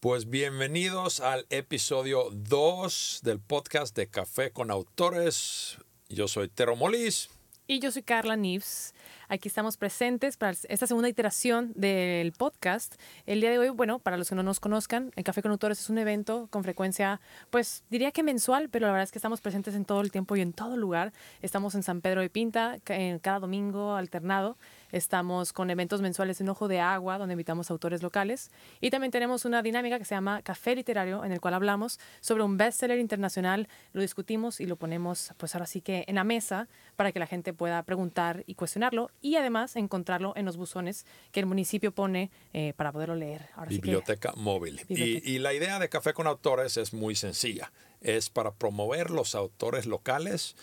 Pues bienvenidos al episodio 2 del podcast de Café con Autores. Yo soy Tero Molis. Y yo soy Carla Nives. Aquí estamos presentes para esta segunda iteración del podcast. El día de hoy, bueno, para los que no nos conozcan, el Café con Autores es un evento con frecuencia, pues diría que mensual, pero la verdad es que estamos presentes en todo el tiempo y en todo lugar. Estamos en San Pedro de Pinta, cada domingo alternado. Estamos con eventos mensuales en Ojo de Agua, donde invitamos autores locales. Y también tenemos una dinámica que se llama Café Literario, en el cual hablamos sobre un bestseller internacional, lo discutimos y lo ponemos, pues ahora sí que en la mesa para que la gente pueda preguntar y cuestionarlo y además encontrarlo en los buzones que el municipio pone eh, para poderlo leer. Biblioteca móvil. Y, y la idea de Café con Autores es muy sencilla. Es para promover los autores locales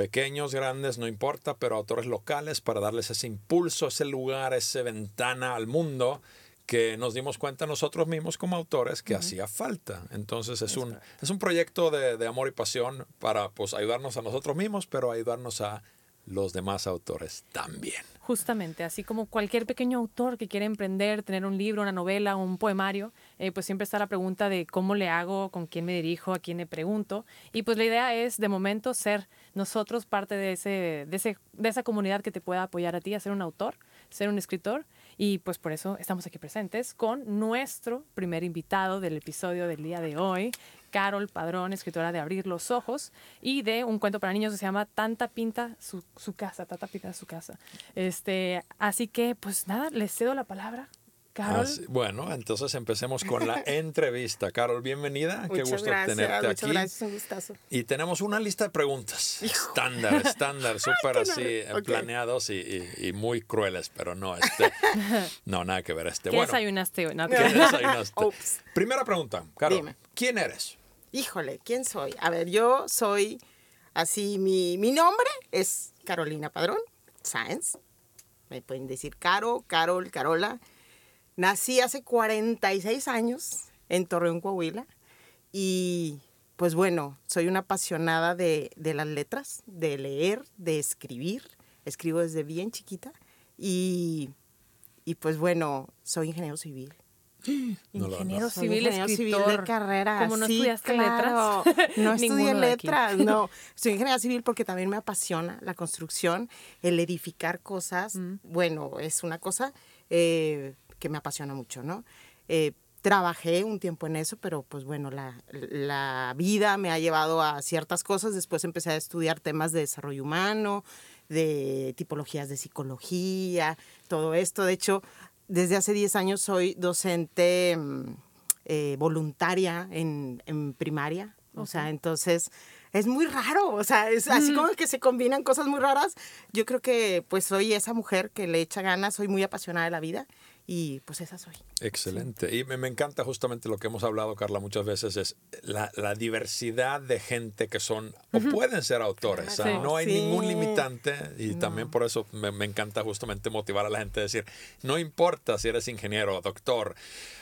pequeños, grandes, no importa, pero autores locales para darles ese impulso, ese lugar, esa ventana al mundo que nos dimos cuenta nosotros mismos como autores que hacía falta. Entonces es un, es un proyecto de, de, amor y pasión para pues, ayudarnos a nosotros mismos, pero ayudarnos a los demás autores también. Justamente, así como cualquier pequeño autor que quiere emprender, tener un libro, una novela, un poemario, eh, pues siempre está la pregunta de cómo le hago, con quién me dirijo, a quién le pregunto. Y pues la idea es, de momento, ser nosotros parte de, ese, de, ese, de esa comunidad que te pueda apoyar a ti a ser un autor, ser un escritor. Y pues por eso estamos aquí presentes con nuestro primer invitado del episodio del día de hoy, Carol Padrón, escritora de Abrir los Ojos, y de un cuento para niños que se llama Tanta Pinta su, su casa, Tanta Pinta su casa. Este, así que, pues nada, les cedo la palabra. Carol. bueno, entonces empecemos con la entrevista. Carol, bienvenida. Qué gusto tenerte muchas aquí. Gracias, un gustazo. Y tenemos una lista de preguntas. Estándar, estándar, súper así, eh, planeados y, y, muy crueles, pero no, este, no, nada que ver. Este, ¿Qué bueno, desayunaste hoy? ¿Qué desayunaste? Primera pregunta, Carol. Dime. ¿Quién eres? Híjole, ¿quién soy? A ver, yo soy así, mi, mi nombre es Carolina Padrón Sáenz. Me pueden decir Caro, Carol, Carola. Nací hace 46 años en Torreón, Coahuila. Y pues bueno, soy una apasionada de, de las letras, de leer, de escribir. Escribo desde bien chiquita. Y, y pues bueno, soy ingeniero civil. Ingeniero civil, escritor. de carrera. Como no estudiaste letras. No estudié letras, no. Soy ingeniera civil porque también me apasiona la construcción, el edificar cosas. Mm. Bueno, es una cosa eh, que me apasiona mucho, ¿no? Eh, trabajé un tiempo en eso, pero pues bueno, la, la, vida me ha llevado a ciertas cosas. Después empecé a estudiar temas de desarrollo humano, de tipologías de psicología, todo esto. De hecho, desde hace 10 años soy docente mm, eh, voluntaria en, en primaria. O sea, entonces es muy raro, o sea, es así como que se combinan cosas muy raras. Yo creo que pues soy esa mujer que le echa ganas, soy muy apasionada de la vida y pues esa soy. Excelente. Y me, me, encanta justamente lo que hemos hablado, Carla, muchas veces, es la, la diversidad de gente que son o pueden ser autores. Sí, no hay ningún limitante y también por eso me, me, encanta justamente motivar a la gente a decir, no importa si eres ingeniero, doctor,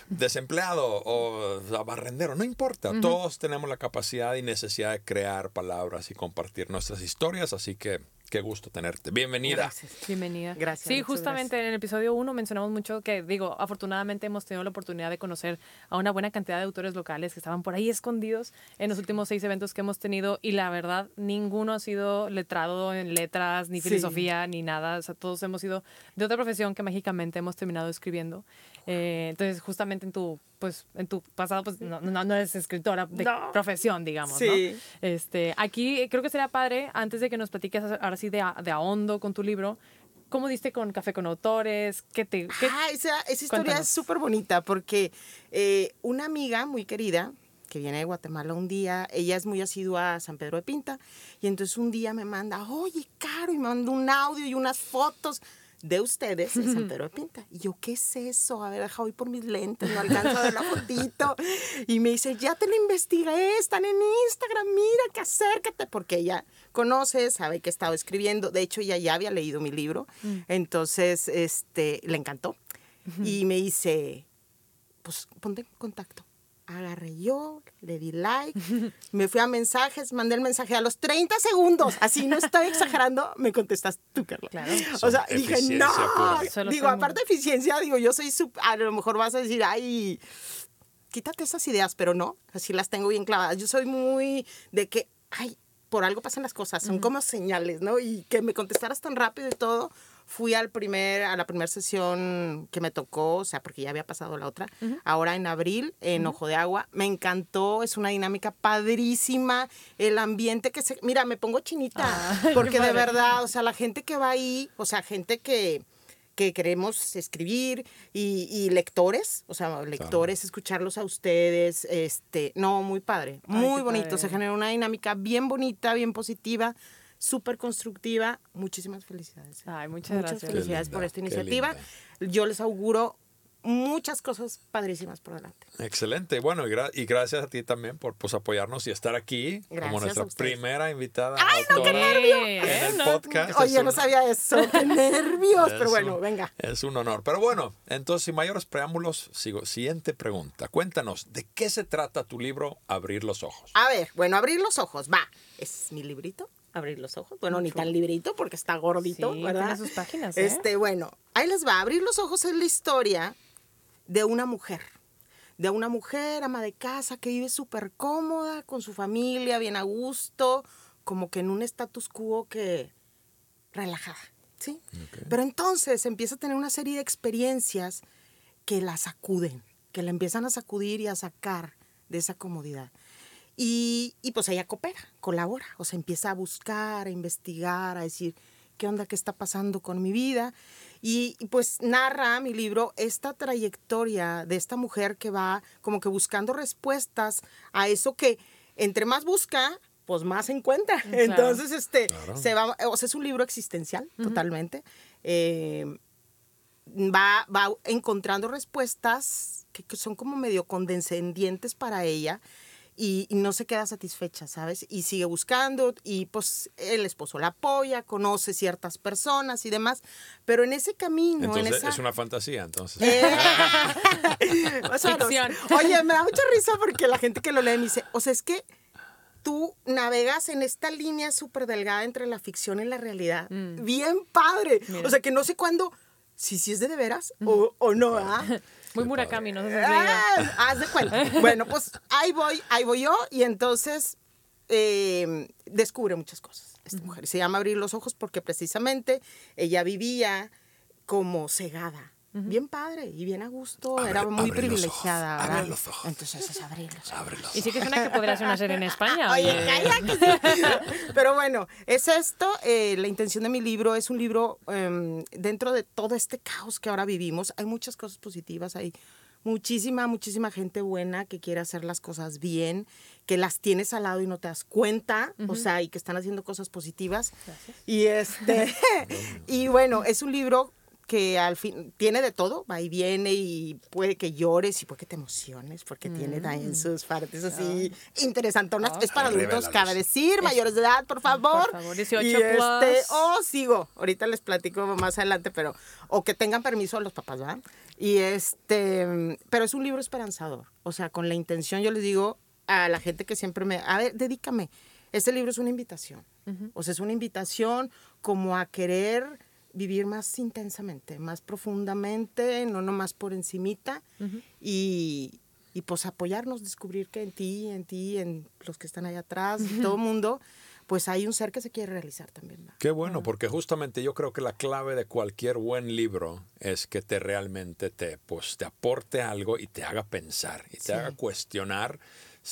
desempleado o barrendero, no importa. Todos tenemos la capacidad y necesidad de crear palabras y compartir nuestras historias, así que Qué gusto tenerte. Bienvenida. Gracias. Bienvenida. Gracias. Sí, justamente gracias. en el episodio 1 mencionamos mucho que, digo, afortunadamente hemos tenido la oportunidad de conocer a una buena cantidad de autores locales que estaban por ahí escondidos en los últimos seis eventos que hemos tenido y la verdad, ninguno ha sido letrado en letras, ni filosofía, sí. ni nada. O sea, todos hemos sido de otra profesión que mágicamente hemos terminado escribiendo. Eh, entonces, justamente en tu, pues, en tu pasado, pues, no, no, no eres escritora de no. profesión, digamos, sí. ¿no? Este, aquí creo que sería padre, antes de que nos platiques ahora sí de, de a hondo con tu libro, ¿Cómo diste con Café con Autores? ¿Qué te, qué? Ah, esa, esa historia Cuéntanos. es súper bonita porque eh, una amiga muy querida que viene de Guatemala un día, ella es muy asidua a San Pedro de Pinta, y entonces un día me manda, oye, Caro, y me manda un audio y unas fotos de ustedes en San Pedro de Pinta. Y yo, ¿qué es eso? A ver, deja voy por mis lentes, no alcanzo a ver la fotito. Y me dice, ya te lo investigué, están en Instagram, mira, que acércate, porque ella conoce, sabe que he estado escribiendo. De hecho, ella ya había leído mi libro, mm. entonces este, le encantó. Y me dice, pues ponte en contacto. Agarré yo, le di like, me fui a mensajes, mandé el mensaje a los 30 segundos, así no estoy exagerando, me contestas tú, Carla. Claro. O sea, dije, no, digo, aparte de eficiencia, digo, yo soy, a lo mejor vas a decir, ay, quítate esas ideas, pero no, así las tengo bien clavadas. Yo soy muy de que, ay, por algo pasan las cosas, son como señales, ¿no? Y que me contestaras tan rápido y todo, Fui al primer, a la primera sesión que me tocó, o sea, porque ya había pasado la otra, ahora en abril, en Ojo de Agua. Me encantó, es una dinámica padrísima, el ambiente que se... Mira, me pongo chinita, ah, porque de verdad, o sea, la gente que va ahí, o sea, gente que que queremos escribir y, lectores, o sea, lectores, escucharlos a ustedes, este, no, muy padre, muy bonito, se genera una dinámica bien bonita, bien positiva, súper constructiva. Muchísimas felicidades. Ay, muchas, muchas felicidades por esta iniciativa. Yo les auguro muchas cosas padrísimas por delante. Excelente. Bueno, y, gracias a ti también por pues, apoyarnos y estar aquí como nuestra primera invitada ¡Ay, no, qué nervio! en el podcast. Oye, no sabía eso. ¡Qué nervios! Pero bueno, venga. Es un honor. Pero bueno, entonces, sin mayores preámbulos, sigo. Siguiente pregunta. Cuéntanos, ¿de qué se trata tu libro Abrir los Ojos? A ver, bueno, Abrir los Ojos, va. Es mi librito abrir los ojos. Bueno, ni tan librito porque está gordito, ¿verdad? sus páginas. ¿eh? Este, bueno, ahí les va. Abrir los ojos es la historia de una mujer. De una mujer ama de casa que vive súper cómoda con su familia, bien a gusto, como que en un status quo que relajada, ¿sí? Pero entonces empieza a tener una serie de experiencias que la sacuden, que la empiezan a sacudir y a sacar de esa comodidad. Y, pues ella coopera, colabora, o sea, empieza a buscar, a investigar, a decir, ¿qué onda, qué está pasando con mi vida? Y, pues narra mi libro esta trayectoria de esta mujer que va como que buscando respuestas a eso que entre más busca, pues más encuentra. Entonces, este, se va, o sea, es un libro existencial, totalmente. Eh, va, va encontrando respuestas que, que, son como medio condescendientes para ella y, no se queda satisfecha, ¿sabes? Y sigue buscando y pues el esposo la apoya, conoce ciertas personas y demás, pero en ese camino... Entonces es una fantasía, entonces. Eh, oye, me da mucha risa porque la gente que lo lee me dice, o sea, es que tú navegas en esta línea súper delgada entre la ficción y la realidad. Mm. Bien padre. O sea, que no sé cuándo, si, si es de de veras o, o no, ¿ah? Muy Murakami, no sé ah, Haz de cuenta. bueno, pues ahí voy, ahí voy yo y entonces em, descubre muchas cosas esta mujer. Se llama Abrir los Ojos porque precisamente ella vivía como cegada. Bien padre y bien a gusto, era muy privilegiada. abre los ojos. Entonces es abrir los ojos. Y sí que suena que podría ser una serie en España. Oye, calla Pero bueno, es esto. Eh, la intención de mi libro es un libro em, dentro de todo este caos que ahora vivimos. Hay muchas cosas positivas, hay muchísima, muchísima gente buena que quiere hacer las cosas bien, que las tienes al lado y no te das cuenta, o sea, y que están haciendo cosas positivas. Y este, y bueno, es un libro que al fin tiene de todo, va y viene y puede que llores y puede que te emociones porque tiene también mm. sus partes así ah. interesantonas. es para adultos, cabe decir, mayores de edad, por favor. Por favor, 18 y este, o sigo, ahorita les platico más adelante, pero o que tengan permiso los papás, ¿verdad? Y este, pero es un libro esperanzador, o sea, con la intención yo les digo a la gente que siempre me, a ver, dedícame. Este libro es una invitación. O sea, es una invitación como a querer vivir más intensamente, más profundamente, no nomás por encimita y, y, pues apoyarnos, descubrir que en ti, en ti, en los que están allá atrás, en todo el mundo, pues hay un ser que se quiere realizar también. Qué bueno, porque justamente yo creo que la clave de cualquier buen libro es que te realmente te, pues, te aporte algo y te haga pensar y te haga cuestionar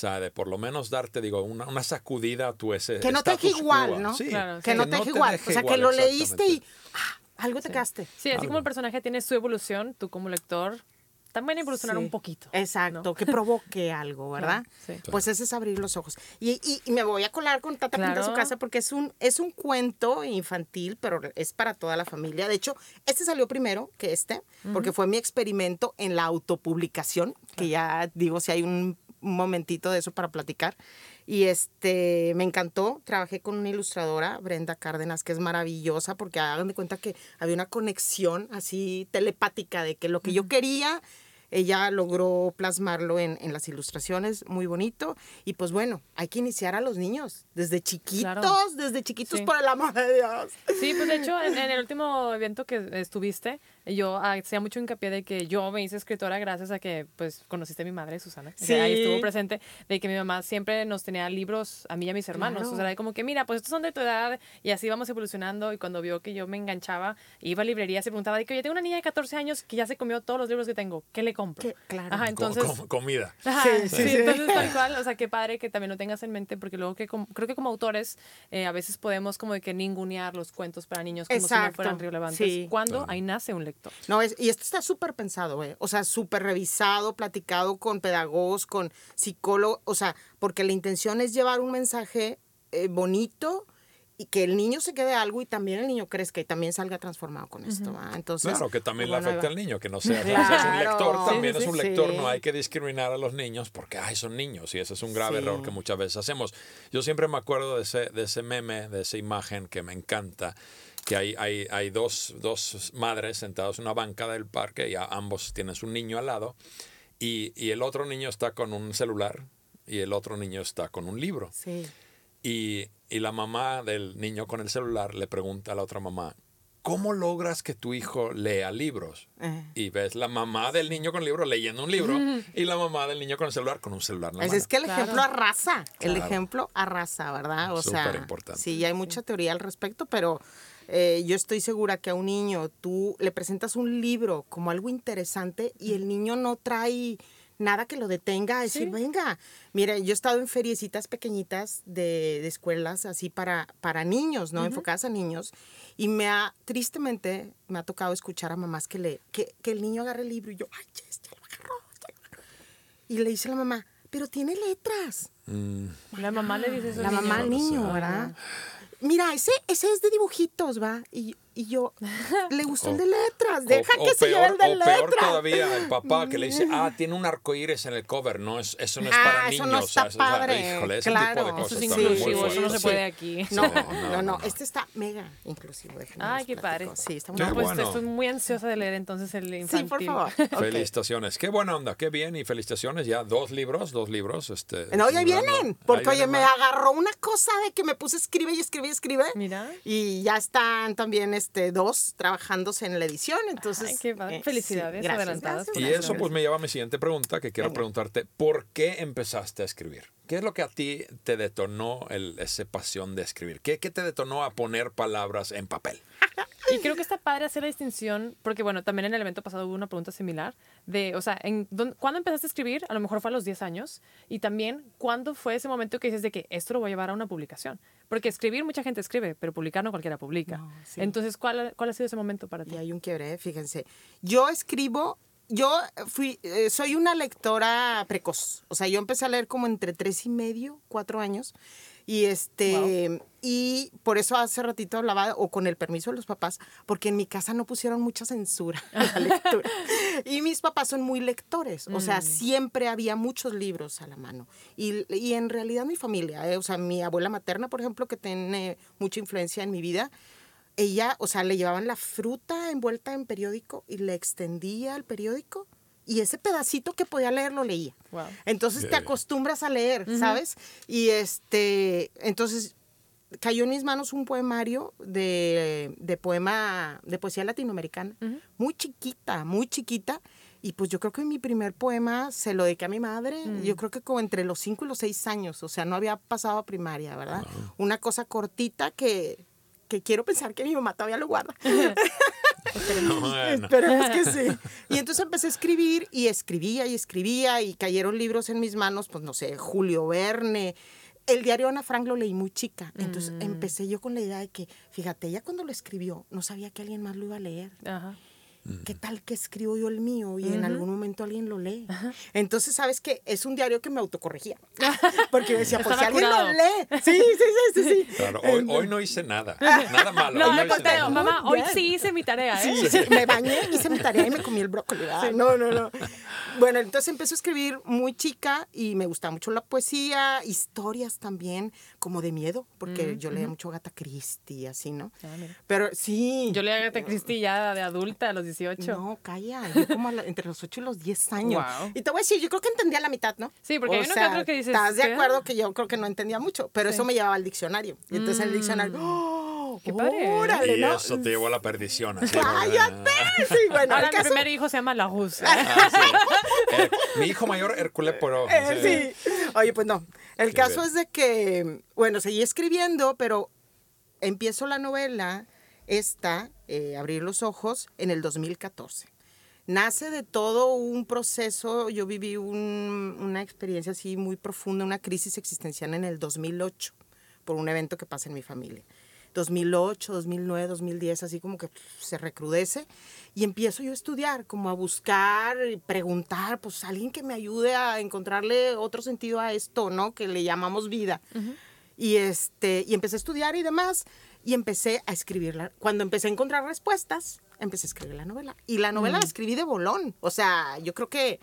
de Por lo menos darte, digo, una, una sacudida a tu ese. Que no te deje igual, ¿no? Sí, que, no te deje igual. o sea, que lo leíste y ah, algo te quedaste. Sí, así como el personaje tiene su evolución, tú como lector también evolucionar un poquito. Exacto, que provoque algo, ¿verdad? Sí. Pues ese es abrir los ojos. Y, y, me voy a colar con Tata claro. su casa porque es un, es un cuento infantil, pero es para toda la familia. De hecho, este salió primero que este, porque fue mi experimento en la autopublicación, que ya digo, si hay un un momentito de eso para platicar. Y este, me encantó. Trabajé con una ilustradora, Brenda Cárdenas, que es maravillosa porque hagan de cuenta que había una conexión así telepática de que lo que yo quería ella logró plasmarlo en, en, las ilustraciones, muy bonito. Y pues bueno, hay que iniciar a los niños desde chiquitos, desde chiquitos, por el amor de Dios. Sí, pues de hecho, en, el último evento que estuviste, yo hacía mucho hincapié de que yo me hice escritora gracias a que pues conociste a mi madre, Susana. Sí. ahí estuvo presente, de que mi mamá siempre nos tenía libros a mí y a mis hermanos. O sea, como que, mira, pues estos son de tu edad y así vamos evolucionando. Y cuando vio que yo me enganchaba, iba a librerías y preguntaba, de que, oye, tengo una niña de 14 años que ya se comió todos los libros que tengo, ¿qué le compro? Claro. Ajá, entonces... comida. sí, sí, sí, entonces tal cual, o sea, qué padre que también lo tengas en mente, porque luego que creo que como autores eh, a veces podemos como de que ningunear los cuentos para niños como si no fueran relevantes. Cuando ahí nace un lector. No, es, y esto está súper pensado, ¿eh? O sea, súper revisado, platicado con pedagogos, con psicólogos, o sea, porque la intención es llevar un mensaje eh, bonito, y que el niño se quede algo y también el niño crezca y también salga transformado con esto. Entonces, claro, que también le afecta al niño, que no sea, es un lector, también es un lector, no hay que discriminar a los niños porque ay, son niños y ese es un grave error que muchas veces hacemos. Yo siempre me acuerdo de ese, de ese meme, de esa imagen que me encanta, que hay, hay, hay dos, dos madres sentadas en una banca del parque y ambos tienen su niño al lado y, y el otro niño está con un celular y el otro niño está con un libro. Sí. Y, y la mamá del niño con el celular le pregunta a la otra mamá, ¿cómo logras que tu hijo lea libros? Eh. Y ves la mamá del niño con el libro leyendo un libro y la mamá del niño con el celular con un celular. En Es que el ejemplo arrasa, el ejemplo arrasa, ¿verdad? O sea, importante. Sí, hay mucha teoría al respecto, pero eh, yo estoy segura que a un niño tú le presentas un libro como algo interesante y el niño no trae nada que lo detenga a decir, venga, mira, yo he estado en feriecitas pequeñitas de, de escuelas así para, para niños, ¿no? Enfocadas a niños. Y me ha, tristemente, me ha tocado escuchar a mamás que, le, que, que el niño agarre el libro y yo, ay, ya lo agarró, Y le dice a la mamá, pero tiene letras. Mm. La mamá le dice eso. La mamá al niño, ¿verdad? Mira, ese, ese es de dibujitos, ¿va? Y y yo, le gustó el de letras, deja que se lleve el de letras. O peor todavía, el papá que le dice, ah, tiene un arcoíris en el cover, no es, eso no es para niños. Eso no está padre. híjole, ese tipo de cosas. Eso es inclusivo, eso no se puede aquí. No, no, no, este está mega inclusivo. Ay, qué padre. Sí, está muy no, pues estoy muy ansiosa de leer entonces el infantil. Sí, por favor. Felicitaciones, qué buena onda, qué bien y felicitaciones, ya dos libros, dos libros. Este, no, ya vienen, porque oye, me agarró una cosa de que me puse escribe y escribe y escribe. Mira. Y ya están también este dos trabajándose en la edición. Entonces, eh, felicidades adelantadas. y eso pues me lleva a mi siguiente pregunta, que quiero preguntarte, ¿por qué empezaste a escribir? ¿Qué es lo que a ti te detonó el, ese pasión de escribir? ¿Qué, ¿Qué te detonó a poner palabras en papel? Y creo que está padre hacer la distinción, porque bueno, también en el evento pasado hubo una pregunta similar, de, o sea, en, ¿cuándo empezaste a escribir? A lo mejor fue a los 10 años, y también, ¿cuándo fue ese momento que dices de que esto lo voy a llevar a una publicación? Porque escribir, mucha gente escribe, pero publicar no cualquiera publica. Entonces, ¿cuál, ¿cuál ha sido ese momento para ti? Y hay un quiebre, fíjense. Yo escribo yo fui, eh, soy una lectora precoz. O sea, yo empecé a leer como entre tres y medio, cuatro años. Y este, y por eso hace ratito hablaba, o con el permiso de los papás, porque en mi casa no pusieron mucha censura a la lectura. y mis papás son muy lectores, o sea, mm. siempre había muchos libros a la mano. Y, y en realidad mi familia, eh, o sea, mi abuela materna, por ejemplo, que tiene mucha influencia en mi vida, ella, o sea, le llevaban la fruta envuelta en periódico y le extendía el periódico y ese pedacito que podía leer lo leía. Entonces te acostumbras a leer, ¿sabes? Y este, entonces cayó en mis manos un poemario de, de poema, de poesía latinoamericana, muy chiquita, muy chiquita. Y pues yo creo que mi primer poema se lo dediqué a mi madre, mm. yo creo que como entre los cinco y los seis años, o sea, no había pasado a primaria, ¿verdad? Una cosa cortita que, que quiero pensar que mi mamá todavía lo guarda. Esperemos que sí. Y entonces empecé a escribir y escribía y escribía y cayeron libros en mis manos, pues no sé, Julio Verne. El diario Ana Frank lo leí muy chica. Entonces mm. empecé yo con la idea de que, fíjate, ella cuando lo escribió no sabía que alguien más lo iba a leer. Ajá. ¿Qué tal que escribo yo el mío? Y en algún momento alguien lo lee. Entonces, ¿sabes qué? Es un diario que me autocorregía. Porque decía, pues si alguien lo lee. Sí, sí, sí, sí. Claro, hoy, hoy, no hice nada. Nada malo. No, me conté, mamá, hoy sí hice mi tarea. ¿eh? Sí, sí, me bañé, hice mi tarea y me comí el brócoli. No, no, no. Bueno, entonces empecé a escribir muy chica y me gustaba mucho la poesía, historias también, como de miedo, porque yo leía mucho Gata Christie, así, ¿no? Ah, Pero sí. Yo leía Gata Christie ya de adulta, a los 18. No, calla, yo como entre los 8 y los 10 años. Y te voy a decir, yo creo que entendía la mitad, ¿no? Sí, porque hay uno que dices... Estás de acuerdo que yo creo que no entendía mucho, pero eso me llevaba al diccionario. Y entonces el mm. diccionario, ¡oh! ¡Qué padre! y eso te llevó a la perdición. ¡Cállate! Sí, bueno. Ahora mi primer hijo se llama La Ah, eh, mi hijo mayor, Hércules, pero... Eh, sí. Oye, pues no. El caso es de que, bueno, seguí escribiendo, pero empiezo la novela esta, eh, Abrir los Ojos, en el 2014. Nace de todo un proceso, yo viví una experiencia así muy profunda, una crisis existencial en el 2008, por un evento que pasa en mi familia. 2008, 2009, 2010, así como que se recrudece y empiezo yo a estudiar, como a buscar, preguntar, pues alguien que me ayude a encontrarle otro sentido a esto, ¿no? Que le llamamos vida. Y este, y empecé a estudiar y demás y empecé a escribirla. Cuando empecé a encontrar respuestas, empecé a escribir la novela. Y la novela la mm. escribí de bolón. O sea, yo creo que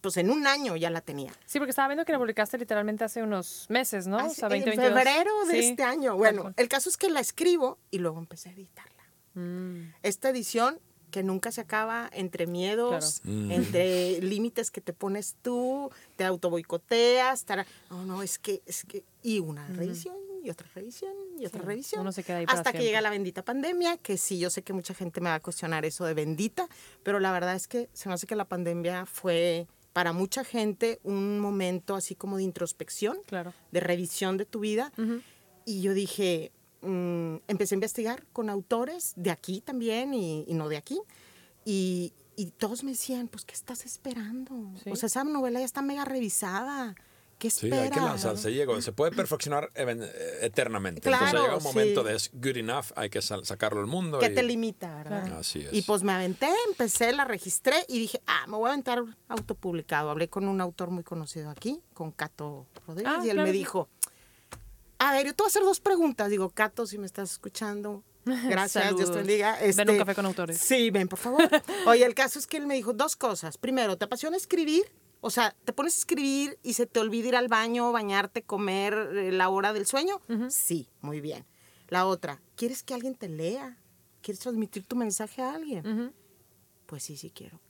pues en un año ya la tenía. Sí, porque estaba viendo que la publicaste literalmente hace unos meses, ¿no? o sea, 20, en febrero de este año. Bueno, el caso es que la escribo y luego empecé a editarla. Mm. Esta edición que nunca se acaba entre miedos, mm. entre límites que te pones tú, te autoboicoteas, no, no, es que, es que, y una revisión y otra revisión y otra revisión. hasta que llega la bendita pandemia, que sí, yo sé que mucha gente me va a cuestionar eso de bendita, pero la verdad es que se me hace que la pandemia fue para mucha gente un momento así como de introspección, de revisión de tu vida. Y yo dije, mm, empecé a investigar con autores de aquí también y, no de aquí. Y, y, todos me decían, pues, ¿qué estás esperando? O sea, esa novela ya está mega revisada. ¿Qué Sí, hay que lanzarse, llega. Se puede perfeccionar eh, eternamente. Entonces llega un momento de es good enough, hay que sacarlo al mundo. Que te limita, ¿verdad? Así es. Y pues me aventé, empecé, la registré y dije, ah, me voy a aventar autopublicado. Hablé con un autor muy conocido aquí, con Cato Rodríguez, ah, y él me dijo, a ver, yo te voy a hacer dos preguntas. Digo, Cato, si me estás escuchando, Gracias, Dios te bendiga. ven un este, café con autores. Sí, ven, por favor. Oye, el caso es que él me dijo dos cosas. Primero, ¿te apasiona escribir? O sea, ¿te pones a escribir y se te olvida ir al baño, bañarte, comer eh, la hora del sueño? Sí, muy bien. La otra, ¿quieres que alguien te lea? ¿Quieres transmitir tu mensaje a alguien? Pues sí, sí quiero.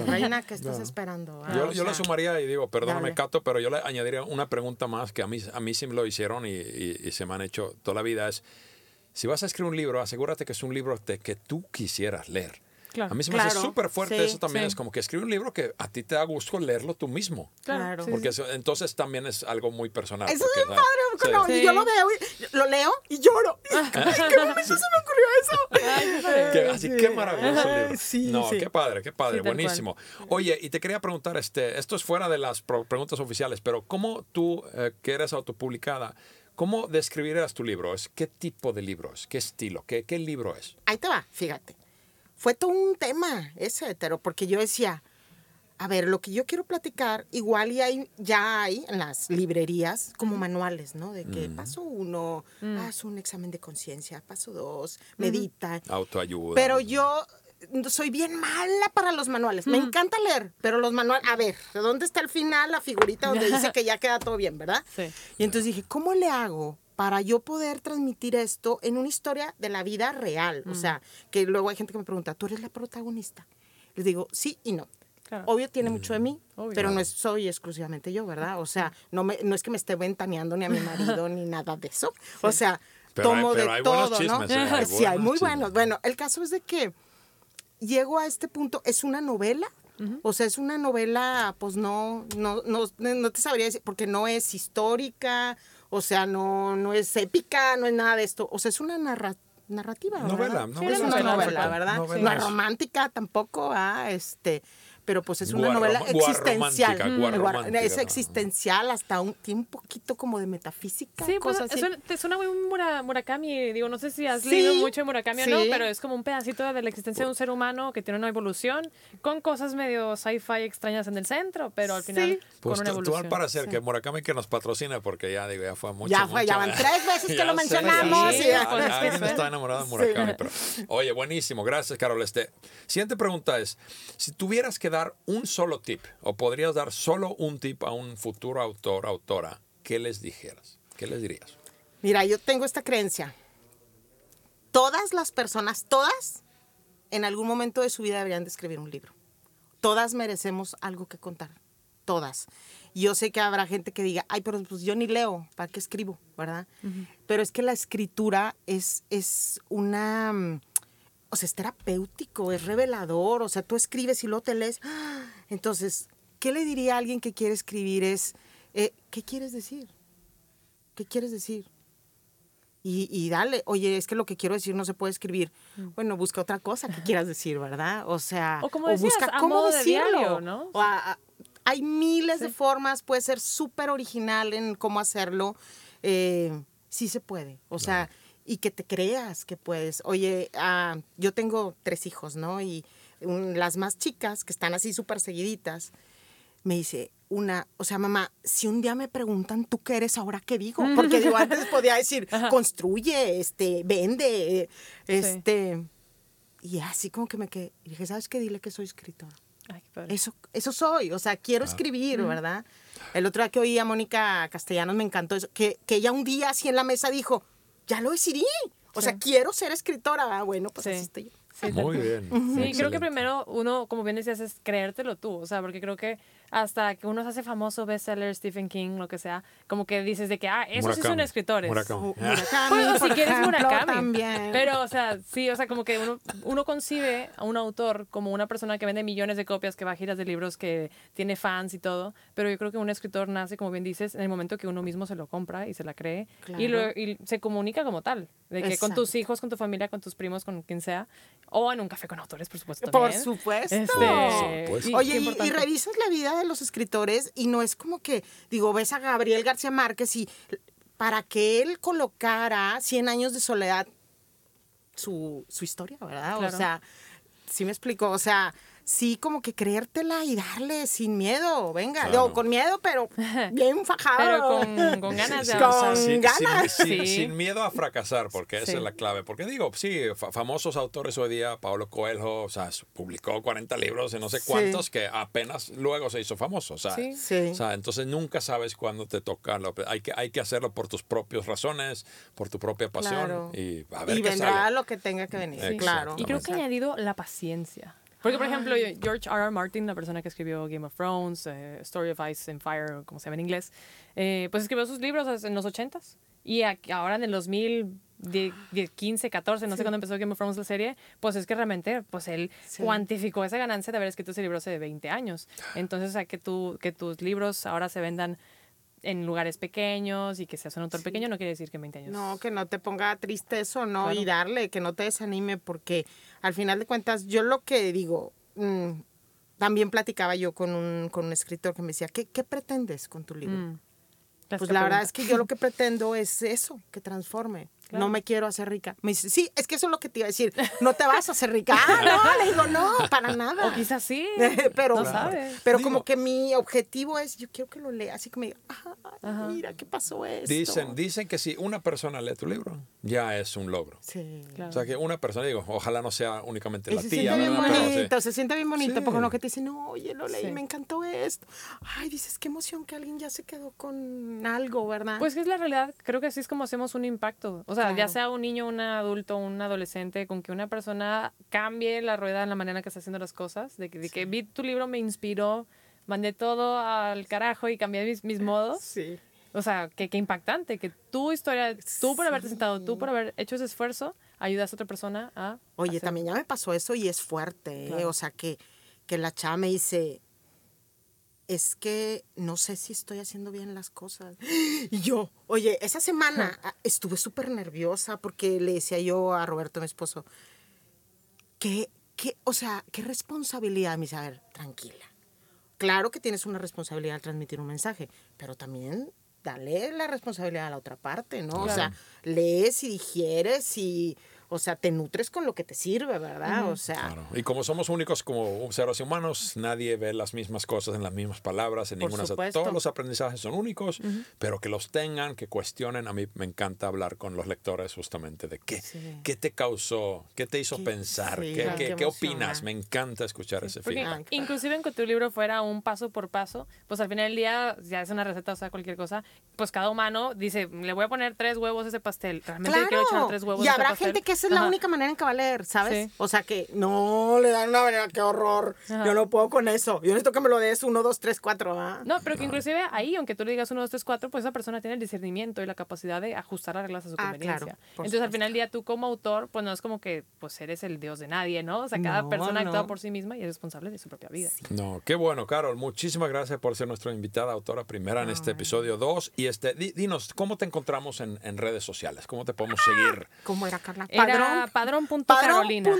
Hazlo. Reina, ¿qué estás esperando? yo, yo le sumaría y digo, perdóname, Cato, pero yo le añadiría una pregunta más que a mí, a mí sí me lo hicieron y, y, se me han hecho toda la vida. Es, si vas a escribir un libro, asegúrate que es un libro que tú quisieras leer. A mí se me hace súper fuerte eso también. Es como que escribe un libro que a ti te da gusto leerlo tú mismo. Claro. Porque entonces también es algo muy personal. Eso es padre. No, y yo lo veo, y, lo leo y lloro. Ay, ¿Qué momento se me ocurrió eso? así, qué maravilloso libro. no, qué padre, qué padre. Buenísimo. Oye, y te quería preguntar, este, esto es fuera de las preguntas oficiales, pero ¿cómo tú, eh, que eres autopublicada, ¿Cómo describirías tu libro? ¿Qué tipo de libro es? ¿Qué estilo? ¿Qué, ¿Qué libro es? Ahí te va, fíjate fue todo un tema ese, pero porque yo decía, a ver, lo que yo quiero platicar, igual hay, ya hay en las librerías como manuales, ¿no? De que paso uno, mm. haz un examen de conciencia, paso dos, medita. Autoayuda. Pero yo soy bien mala para los manuales. Me encanta leer, pero los manuales, a ver, ¿de dónde está el final, la figurita donde dice que ya queda todo bien, verdad? Sí. Y entonces dije, ¿cómo le hago para yo poder transmitir esto en una historia de la vida real. O sea, que luego hay gente que me pregunta, ¿tú eres la protagonista? Les digo, sí y no. Obvio tiene mucho de mí, pero no soy exclusivamente yo, ¿verdad? O sea, no, me, no es que me esté ventaneando ni a mi marido ni nada de eso. O sea, tomo de todo, ¿no? ¿eh? sí, hay muy buenos. Bueno, el caso es de que llego a este punto, es una novela, O sea, es una novela, pues no, no, no, no te sabría decir, porque no es histórica, o sea, no, no es épica, no es nada de esto. O sea, es una narrativa. Novela, novela. es una novela, ¿verdad? No es romántica tampoco, ah, este pero pues es una novela existencial. es existencial, hasta un, tiene un poquito como de metafísica. Sí, pues te suena muy Murakami, digo, no sé si has leído mucho de Murakami o no, pero es como un pedacito de la existencia de un ser humano que tiene una evolución con cosas medio sci-fi extrañas en el centro, pero al final con pues una evolución. Tú al parecer que Murakami que nos patrocina, porque ya digo, ya fue mucho. Ya fue, ya van tres veces que lo mencionamos. Sí, alguien está enamorado de Murakami. Pero, oye, buenísimo, gracias, Carol. Este, siguiente pregunta es, si tuvieras que dar un solo tip o podrías dar solo un tip a un futuro autor, autora, ¿qué les dijeras? ¿Qué les dirías? Mira, yo tengo esta creencia. Todas las personas, todas, en algún momento de su vida deberían de escribir un libro. Todas merecemos algo que contar, todas. Yo sé que habrá gente que diga, ay, pero pues yo ni leo, ¿para qué escribo? ¿Verdad? Pero es que la escritura es, es una, mm, o sea, es terapéutico, es revelador, o sea, tú escribes y luego te lees. Entonces, ¿qué le diría a alguien que quiere escribir? Es, eh, ¿qué quieres decir? ¿Qué quieres decir? y, dale, oye, es que lo que quiero decir no se puede escribir. Mm. Bueno, busca otra cosa que quieras decir, ¿verdad? O sea, o, como busca cómo decirlo. ¿no? hay miles de formas, puede ser súper original en cómo hacerlo. Eh, sí se puede. O sea, y que te creas que puedes. Oye, ah, yo tengo tres hijos, ¿no? Y las más chicas, que están así súper seguiditas, me dice, una, o sea, mamá, si un día me preguntan tú qué eres, ahora qué digo, porque yo antes podía decir, construye, este, vende, este, y así como que me quedé, y dije, ¿sabes qué? Dile que soy escritora. Eso, eso soy, o sea, quiero escribir, ¿verdad? El otro día que oí a Mónica Castellanos me encantó eso, que, que ella un día así en la mesa dijo, ya lo decidí, o sea, quiero ser escritora, ah, bueno, pues así estoy yo. Muy bien. Sí, creo que primero uno, como bien decías, es creértelo tú, o sea, porque creo que hasta que uno se hace famoso, bestseller, Stephen King, lo que sea, como que dices de que, ah, esos sí son escritores. Murakami. Pues, si quieres Murakami. También. Pero, o sea, sí, o sea, como que uno, uno concibe a un autor como una persona que vende millones de copias, que va a giras de libros, que tiene fans y todo, pero yo creo que un escritor nace, como bien dices, en el momento que uno mismo se lo compra y se la cree y, lo, y se comunica como tal, de que con tus hijos, con tu familia, con tus primos, con quien sea, o en un café con autores, por supuesto. Por supuesto. Este, Oye, y revisas la vida de los escritores y no es como que, digo, ves a Gabriel García Márquez y para que él colocara 100 años de soledad su, su historia, ¿verdad? O sea, sí me explico, o sea, sí como que creértela y darle sin miedo, venga, con miedo, pero bien fajado. Pero con, ganas de Con ganas. Sin, miedo a fracasar, porque esa es la clave. Porque digo, sí, famosos autores hoy día, Pablo Coelho, o sea, publicó 40 libros y no sé cuántos que apenas luego se hizo famoso, o sea, o sea entonces nunca sabes cuándo te toca, hay que, hay que hacerlo por tus propias razones, por tu propia pasión y a ver y vendrá lo que tenga que venir, claro. Y creo que ha añadido la paciencia. Porque, por ejemplo, George R. R. Martin, la persona que escribió Game of Thrones, eh, Story of Ice and Fire, como se llama en inglés, eh, pues escribió sus libros en los 80s. Y ahora en el 2015, 14, no sé cuándo empezó Game of Thrones la serie, pues es que realmente pues él cuantificó esa ganancia de haber escrito ese libro hace 20 años. Entonces, o sea, que, tú, que tus libros ahora se vendan en lugares pequeños y que seas un autor pequeño no quiere decir que en 20 años. No, que no te ponga triste eso, ¿no? Y darle, que no te desanime, porque al final de cuentas, yo lo que digo, mm, también platicaba yo con un, con un escritor que me decía, ¿qué, qué pretendes con tu libro? Mm. Pues la verdad es que yo lo que pretendo es eso, que transforme. No me quiero hacer rica. Me dice, sí, es que eso es lo que te iba a decir. No te vas a hacer rica. Ah, no, le digo, no, para nada. O quizás sí. pero, pero como que mi objetivo es, yo quiero que lo lea, así que me diga, mira, ¿qué pasó esto? Dicen, dicen que si una persona lee tu libro, ya es un logro. Sí. Claro. O sea, que una persona, digo, ojalá no sea únicamente la se tía. Siente bien bonito, Se siente bien bonito, porque uno que te dice, no, oye, lo leí, me encantó esto. Ay, dices, qué emoción que alguien ya se quedó con algo, ¿verdad? Pues que es la realidad, creo que así es como hacemos un impacto. O sea, ya sea un niño, un adulto, un adolescente, con que una persona cambie la rueda en la manera en que está haciendo las cosas, de que, vi tu libro, me inspiró, mandé todo al carajo y cambié mis, mis modos. Sí. O sea, que, impactante, que tu historia, tú por haberte sentado, tú por haber hecho ese esfuerzo, ayudas a otra persona a... Oye, también ya me pasó eso y es fuerte, ¿eh? o sea, que, que la chava me dice, es que no sé si estoy haciendo bien las cosas. Y yo, oye, esa semana estuve súper nerviosa porque le decía yo a Roberto, mi esposo, que, que, o sea, qué responsabilidad, dice, a ver, tranquila. Claro que tienes una responsabilidad al transmitir un mensaje, pero también dale la responsabilidad a la otra parte, ¿no? O sea, lees y digieres y o sea, te nutres con lo que te sirve, ¿verdad? O sea. Claro. Y como somos únicos como seres humanos, nadie ve las mismas cosas en las mismas palabras, en ninguna. Todos los aprendizajes son únicos, pero que los tengan, que cuestionen. A mí me encanta hablar con los lectores justamente de qué, qué te causó, qué te hizo pensar, qué, qué, opinas. Me encanta escuchar ese feedback. Inclusive en que tu libro fuera un paso por paso, pues al final del día, ya es una receta o sea cualquier cosa, pues cada humano dice, le voy a poner tres huevos a ese pastel. Realmente quiero echar tres huevos y habrá gente que esa es la única manera en que va a leer, ¿sabes? O sea que no le dan una manera, qué horror. Yo no puedo con eso. Yo necesito que me lo des uno, dos, tres, cuatro. ¿ah? No, pero que inclusive ahí, aunque tú le digas uno, dos, tres, cuatro, pues esa persona tiene el discernimiento y la capacidad de ajustar las reglas a su ah, conveniencia. Entonces, al final del día, tú como autor, pues no es como que pues eres el dios de nadie, ¿no? O sea, cada persona actúa por sí misma y es responsable de su propia vida. No, qué bueno, Carol. Muchísimas gracias por ser nuestra invitada autora primera en este episodio 2. Y este, dinos, ¿cómo te encontramos en, en, redes sociales? ¿Cómo te podemos seguir? ¿Cómo era, Carla? Era padrón.carolina.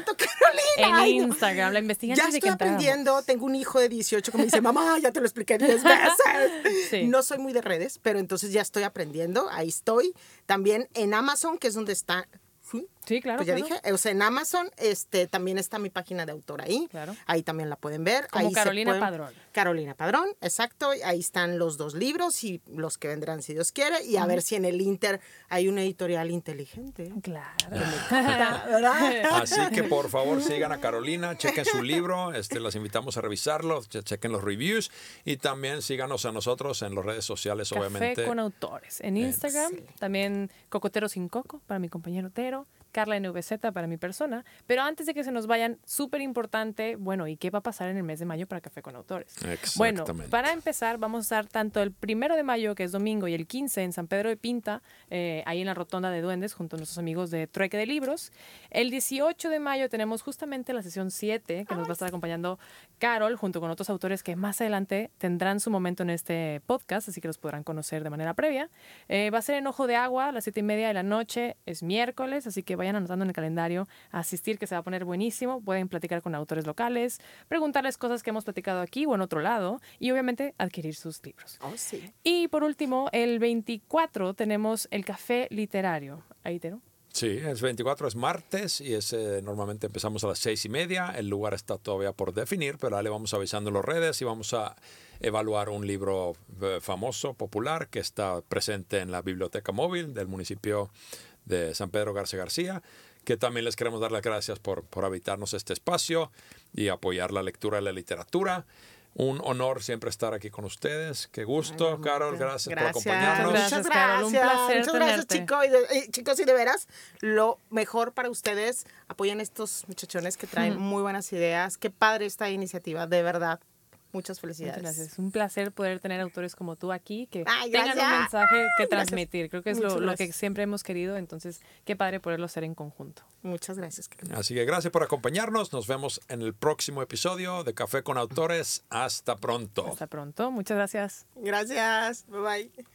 En Instagram, la investigación. Ya estoy aprendiendo. Tengo un hijo de 18 que me dice, mamá, ya te lo expliqué 10 veces. No soy muy de redes, pero entonces ya estoy aprendiendo. Ahí estoy. También en Amazon, que es donde está Sí, claro. Pues ya dije, o sea, en Amazon este, también está mi página de autor ahí. Claro. Ahí también la pueden ver. Como ahí Carolina Padrón. Carolina Padrón, exacto. Ahí están los dos libros y los que vendrán si Dios quiere. Y a ver si en el Inter hay una editorial inteligente. Claro. Así que por favor sigan a Carolina, chequen su libro, este, las invitamos a revisarlo, chequen los reviews y también síganos a nosotros en las redes sociales, Café obviamente. con autores. En Instagram, también Cocotero sin Coco para mi compañero Tero. Carla NVZ para mi persona. Pero antes de que se nos vayan, súper importante, bueno, ¿y qué va a pasar en el mes de mayo para Café con Autores? Bueno, para empezar, vamos a estar tanto el primero de mayo, que es domingo, y el 15 en San Pedro de Pinta, eh, ahí en la Rotonda de Duendes, junto a nuestros amigos de Trueque de Libros. El 18 de mayo tenemos justamente la sesión 7, que nos va a estar acompañando Carol, junto con otros autores que más adelante tendrán su momento en este podcast, así que los podrán conocer de manera previa. Eh, va a ser en Ojo de Agua a las 7 y media de la noche, es miércoles, así que vayan vayan anotando en el calendario asistir, que se va a poner buenísimo. Pueden platicar con autores locales, preguntarles cosas que hemos platicado aquí o en otro lado y obviamente adquirir sus libros. Oh, sí. Y por último, el 24 tenemos el café literario. Ahí te Sí, el 24 es martes y es, normalmente empezamos a las seis y media. El lugar está todavía por definir, pero ahí le vamos avisando en las redes y vamos a evaluar un libro eh, famoso, popular, que está presente en la biblioteca móvil del municipio de San Pedro García García, que también les queremos dar las gracias por, por habitarnos este espacio y apoyar la lectura de la literatura. Un honor siempre estar aquí con ustedes. Qué gusto, Carol. Gracias, por acompañarnos. Muchas gracias. Un placer Muchas gracias, chicos. Y chicos, y de veras, lo mejor para ustedes. Apoyen estos muchachones que traen muy buenas ideas. Qué padre esta iniciativa, de verdad. Muchas felicidades. Muchas gracias. Un placer poder tener autores como tú aquí que tengan un mensaje que transmitir. Creo que es lo, que siempre hemos querido. Entonces, qué padre poderlo hacer en conjunto. Muchas gracias. Así que gracias por acompañarnos. Nos vemos en el próximo episodio de Café con Autores. Hasta pronto. Hasta pronto. Muchas gracias. Gracias. Bye bye.